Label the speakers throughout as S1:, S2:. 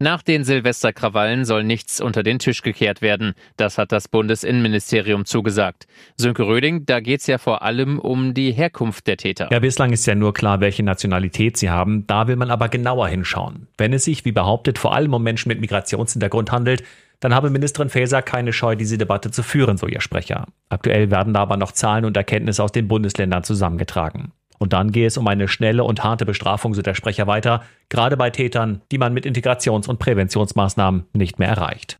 S1: Nach den Silvesterkrawallen soll nichts unter den Tisch gekehrt werden. Das hat das Bundesinnenministerium zugesagt. Sönke Röding, da geht's ja vor allem um die Herkunft der Täter.
S2: Ja, bislang ist ja nur klar, welche Nationalität sie haben. Da will man aber genauer hinschauen. Wenn es sich, wie behauptet, vor allem um Menschen mit Migrationshintergrund handelt, dann habe Ministerin Faeser keine Scheu, diese Debatte zu führen, so ihr Sprecher. Aktuell werden da aber noch Zahlen und Erkenntnisse aus den Bundesländern zusammengetragen. Und dann gehe es um eine schnelle und harte Bestrafung, so der Sprecher weiter, gerade bei Tätern, die man mit Integrations- und Präventionsmaßnahmen nicht mehr erreicht.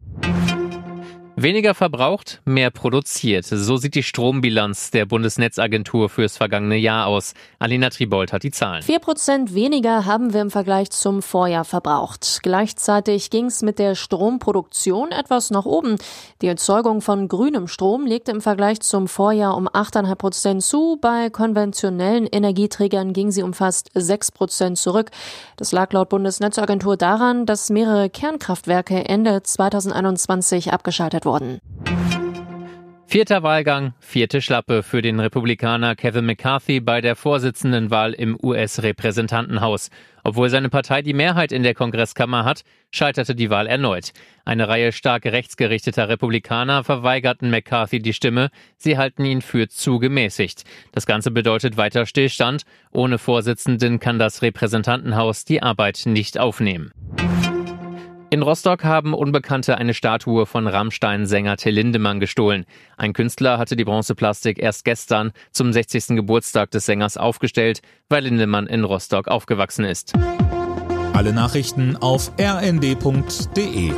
S1: Weniger verbraucht, mehr produziert. So sieht die Strombilanz der Bundesnetzagentur fürs vergangene Jahr aus. Alina Tribold hat die Zahlen.
S3: Vier Prozent weniger haben wir im Vergleich zum Vorjahr verbraucht. Gleichzeitig ging es mit der Stromproduktion etwas nach oben. Die Erzeugung von grünem Strom legte im Vergleich zum Vorjahr um 8,5 Prozent zu. Bei konventionellen Energieträgern ging sie um fast 6 Prozent zurück. Das lag laut Bundesnetzagentur daran, dass mehrere Kernkraftwerke Ende 2021 abgeschaltet worden.
S1: Vierter Wahlgang, vierte Schlappe für den Republikaner Kevin McCarthy bei der Vorsitzendenwahl im US-Repräsentantenhaus. Obwohl seine Partei die Mehrheit in der Kongresskammer hat, scheiterte die Wahl erneut. Eine Reihe stark rechtsgerichteter Republikaner verweigerten McCarthy die Stimme. Sie halten ihn für zu gemäßigt. Das Ganze bedeutet weiter Stillstand. Ohne Vorsitzenden kann das Repräsentantenhaus die Arbeit nicht aufnehmen. In Rostock haben Unbekannte eine Statue von Rammstein-Sänger Till Lindemann gestohlen. Ein Künstler hatte die Bronzeplastik erst gestern zum 60. Geburtstag des Sängers aufgestellt, weil Lindemann in Rostock aufgewachsen ist.
S4: Alle Nachrichten auf rnd.de